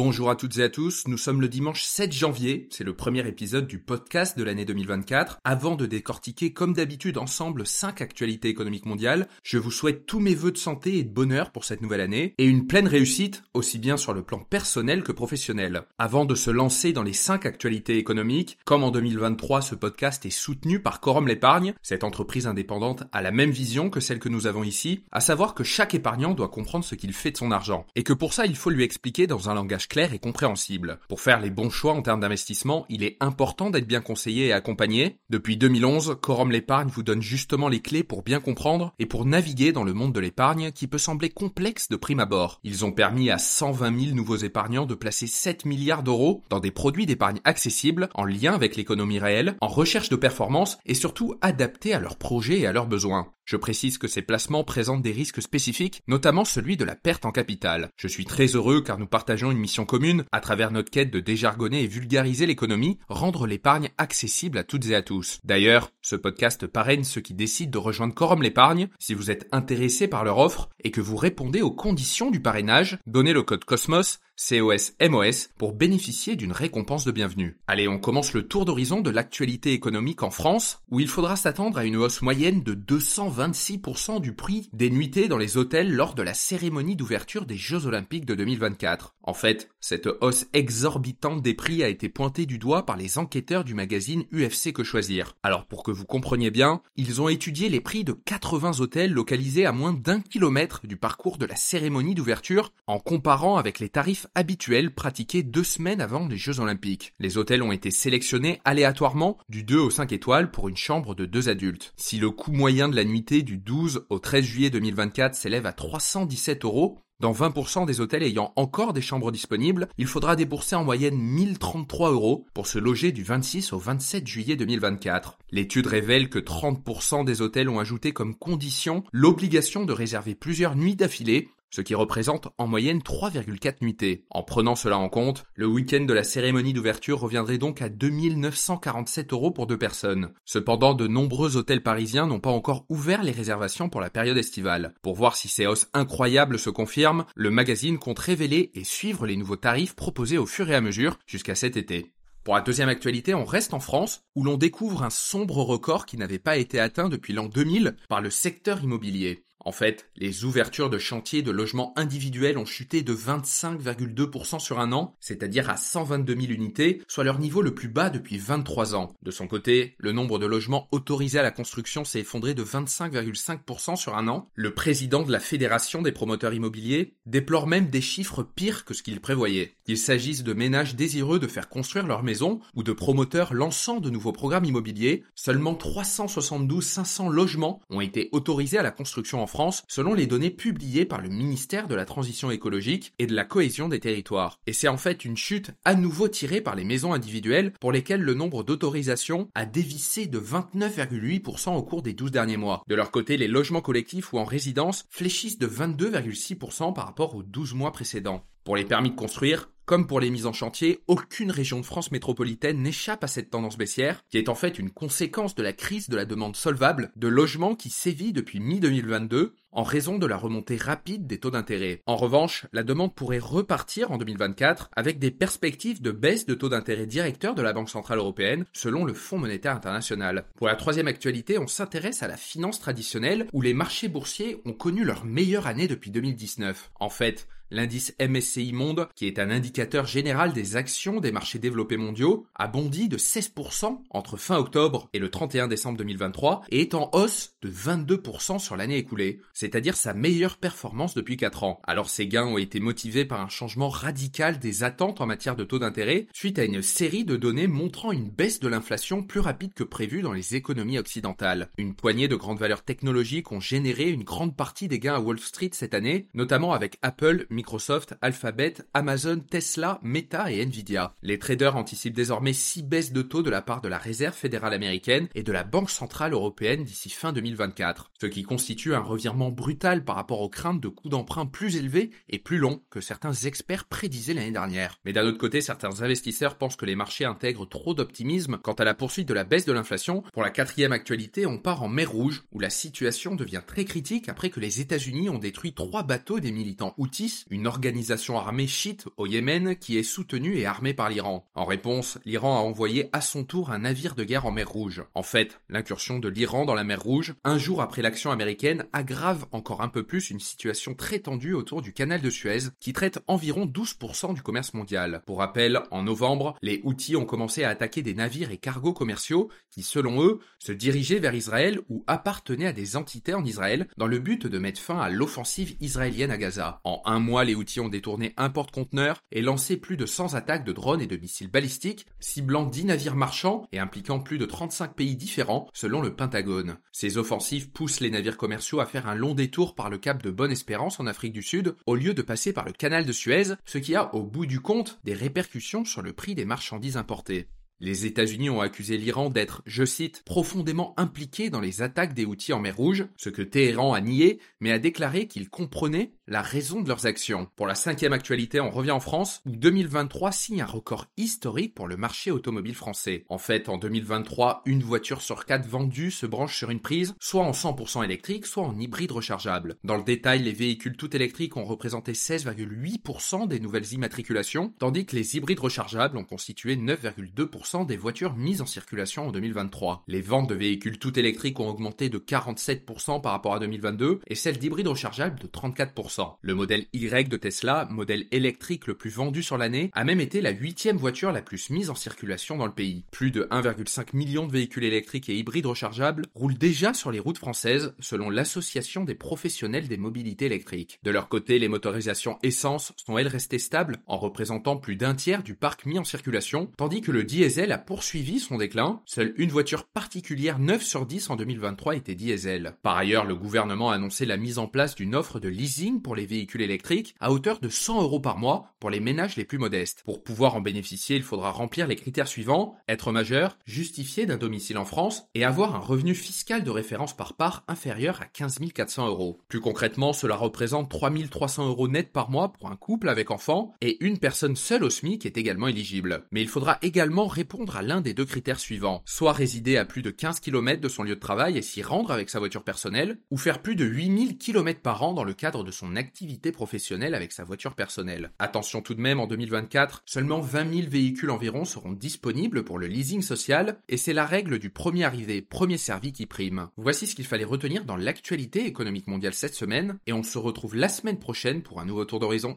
Bonjour à toutes et à tous, nous sommes le dimanche 7 janvier, c'est le premier épisode du podcast de l'année 2024. Avant de décortiquer comme d'habitude ensemble 5 actualités économiques mondiales, je vous souhaite tous mes voeux de santé et de bonheur pour cette nouvelle année et une pleine réussite aussi bien sur le plan personnel que professionnel. Avant de se lancer dans les 5 actualités économiques, comme en 2023 ce podcast est soutenu par Corum l'épargne, cette entreprise indépendante a la même vision que celle que nous avons ici, à savoir que chaque épargnant doit comprendre ce qu'il fait de son argent et que pour ça il faut lui expliquer dans un langage clair et compréhensible. Pour faire les bons choix en termes d'investissement, il est important d'être bien conseillé et accompagné. Depuis 2011, Corum l'épargne vous donne justement les clés pour bien comprendre et pour naviguer dans le monde de l'épargne qui peut sembler complexe de prime abord. Ils ont permis à 120 000 nouveaux épargnants de placer 7 milliards d'euros dans des produits d'épargne accessibles, en lien avec l'économie réelle, en recherche de performance et surtout adaptés à leurs projets et à leurs besoins. Je précise que ces placements présentent des risques spécifiques, notamment celui de la perte en capital. Je suis très heureux car nous partageons une mission commune, à travers notre quête de déjargonner et vulgariser l'économie, rendre l'épargne accessible à toutes et à tous. D'ailleurs, ce podcast parraine ceux qui décident de rejoindre Corum l'épargne. Si vous êtes intéressé par leur offre et que vous répondez aux conditions du parrainage, donnez le code COSMOS COS-MOS pour bénéficier d'une récompense de bienvenue. Allez, on commence le tour d'horizon de l'actualité économique en France, où il faudra s'attendre à une hausse moyenne de 226% du prix des nuitées dans les hôtels lors de la cérémonie d'ouverture des Jeux Olympiques de 2024. En fait, cette hausse exorbitante des prix a été pointée du doigt par les enquêteurs du magazine UFC Que Choisir. Alors pour que vous compreniez bien, ils ont étudié les prix de 80 hôtels localisés à moins d'un kilomètre du parcours de la cérémonie d'ouverture en comparant avec les tarifs habituel pratiqué deux semaines avant les Jeux Olympiques. Les hôtels ont été sélectionnés aléatoirement du 2 au 5 étoiles pour une chambre de deux adultes. Si le coût moyen de la nuitée du 12 au 13 juillet 2024 s'élève à 317 euros, dans 20% des hôtels ayant encore des chambres disponibles, il faudra débourser en moyenne 1033 euros pour se loger du 26 au 27 juillet 2024. L'étude révèle que 30% des hôtels ont ajouté comme condition l'obligation de réserver plusieurs nuits d'affilée ce qui représente en moyenne 3,4 nuitées. En prenant cela en compte, le week-end de la cérémonie d'ouverture reviendrait donc à 2947 euros pour deux personnes. Cependant, de nombreux hôtels parisiens n'ont pas encore ouvert les réservations pour la période estivale. Pour voir si ces hausses incroyables se confirment, le magazine compte révéler et suivre les nouveaux tarifs proposés au fur et à mesure jusqu'à cet été. Pour la deuxième actualité, on reste en France, où l'on découvre un sombre record qui n'avait pas été atteint depuis l'an 2000 par le secteur immobilier. En fait, les ouvertures de chantiers de logements individuels ont chuté de 25,2% sur un an, c'est-à-dire à 122 000 unités, soit leur niveau le plus bas depuis 23 ans. De son côté, le nombre de logements autorisés à la construction s'est effondré de 25,5% sur un an. Le président de la Fédération des promoteurs immobiliers déplore même des chiffres pires que ce qu'il prévoyait. Qu'il s'agisse de ménages désireux de faire construire leur maison ou de promoteurs lançant de nouveaux programmes immobiliers, seulement 372 500 logements ont été autorisés à la construction en France selon les données publiées par le ministère de la Transition écologique et de la cohésion des territoires. Et c'est en fait une chute à nouveau tirée par les maisons individuelles pour lesquelles le nombre d'autorisations a dévissé de 29,8% au cours des 12 derniers mois. De leur côté, les logements collectifs ou en résidence fléchissent de 22,6% par rapport aux 12 mois précédents. Pour les permis de construire, comme pour les mises en chantier, aucune région de France métropolitaine n'échappe à cette tendance baissière, qui est en fait une conséquence de la crise de la demande solvable de logements qui sévit depuis mi-2022 en raison de la remontée rapide des taux d'intérêt. En revanche, la demande pourrait repartir en 2024 avec des perspectives de baisse de taux d'intérêt directeur de la Banque Centrale Européenne selon le Fonds monétaire international. Pour la troisième actualité, on s'intéresse à la finance traditionnelle où les marchés boursiers ont connu leur meilleure année depuis 2019. En fait, L'indice MSCI Monde, qui est un indicateur général des actions des marchés développés mondiaux, a bondi de 16% entre fin octobre et le 31 décembre 2023 et est en hausse de 22% sur l'année écoulée, c'est-à-dire sa meilleure performance depuis 4 ans. Alors ces gains ont été motivés par un changement radical des attentes en matière de taux d'intérêt suite à une série de données montrant une baisse de l'inflation plus rapide que prévu dans les économies occidentales. Une poignée de grandes valeurs technologiques ont généré une grande partie des gains à Wall Street cette année, notamment avec Apple, Microsoft, Alphabet, Amazon, Tesla, Meta et Nvidia. Les traders anticipent désormais 6 baisses de taux de la part de la Réserve fédérale américaine et de la Banque centrale européenne d'ici fin 2024, ce qui constitue un revirement effondrement brutal par rapport aux craintes de coûts d'emprunt plus élevés et plus longs que certains experts prédisaient l'année dernière. Mais d'un autre côté, certains investisseurs pensent que les marchés intègrent trop d'optimisme quant à la poursuite de la baisse de l'inflation. Pour la quatrième actualité, on part en mer Rouge, où la situation devient très critique après que les États-Unis ont détruit trois bateaux des militants Houthis, une organisation armée chiite au Yémen qui est soutenue et armée par l'Iran. En réponse, l'Iran a envoyé à son tour un navire de guerre en mer Rouge. En fait, l'incursion de l'Iran dans la mer Rouge, un jour après l'action américaine, aggrave encore un peu plus une situation très tendue autour du canal de Suez, qui traite environ 12% du commerce mondial. Pour rappel, en novembre, les Houthis ont commencé à attaquer des navires et cargos commerciaux qui, selon eux, se dirigeaient vers Israël ou appartenaient à des entités en Israël dans le but de mettre fin à l'offensive israélienne à Gaza. En un mois, les Houthis ont détourné un porte-conteneurs et lancé plus de 100 attaques de drones et de missiles balistiques, ciblant 10 navires marchands et impliquant plus de 35 pays différents, selon le Pentagone. Ces offensives poussent les navires commerciaux à faire un long détour par le cap de Bonne-Espérance en Afrique du Sud, au lieu de passer par le canal de Suez, ce qui a, au bout du compte, des répercussions sur le prix des marchandises importées. Les États-Unis ont accusé l'Iran d'être, je cite, profondément impliqué dans les attaques des Houthis en mer Rouge, ce que Téhéran a nié, mais a déclaré qu'il comprenait la raison de leurs actions. Pour la cinquième actualité, on revient en France, où 2023 signe un record historique pour le marché automobile français. En fait, en 2023, une voiture sur quatre vendue se branche sur une prise, soit en 100% électrique, soit en hybride rechargeable. Dans le détail, les véhicules tout électriques ont représenté 16,8% des nouvelles immatriculations, tandis que les hybrides rechargeables ont constitué 9,2% des voitures mises en circulation en 2023. Les ventes de véhicules tout électriques ont augmenté de 47% par rapport à 2022 et celles d'hybrides rechargeables de 34%. Le modèle Y de Tesla, modèle électrique le plus vendu sur l'année, a même été la huitième voiture la plus mise en circulation dans le pays. Plus de 1,5 million de véhicules électriques et hybrides rechargeables roulent déjà sur les routes françaises selon l'association des professionnels des mobilités électriques. De leur côté, les motorisations essence sont elles restées stables en représentant plus d'un tiers du parc mis en circulation, tandis que le diesel a poursuivi son déclin. Seule une voiture particulière 9 sur 10 en 2023 était diesel. Par ailleurs, le gouvernement a annoncé la mise en place d'une offre de leasing pour les véhicules électriques à hauteur de 100 euros par mois pour les ménages les plus modestes. Pour pouvoir en bénéficier, il faudra remplir les critères suivants, être majeur, justifier d'un domicile en France et avoir un revenu fiscal de référence par part inférieur à 15 400 euros. Plus concrètement, cela représente 3 300 euros net par mois pour un couple avec enfant et une personne seule au SMIC est également éligible. Mais il faudra également répondre à l'un des deux critères suivants. Soit résider à plus de 15 km de son lieu de travail et s'y rendre avec sa voiture personnelle, ou faire plus de 8000 km par an dans le cadre de son activité professionnelle avec sa voiture personnelle. Attention tout de même, en 2024, seulement 20 000 véhicules environ seront disponibles pour le leasing social, et c'est la règle du premier arrivé, premier servi qui prime. Voici ce qu'il fallait retenir dans l'actualité économique mondiale cette semaine, et on se retrouve la semaine prochaine pour un nouveau tour d'horizon.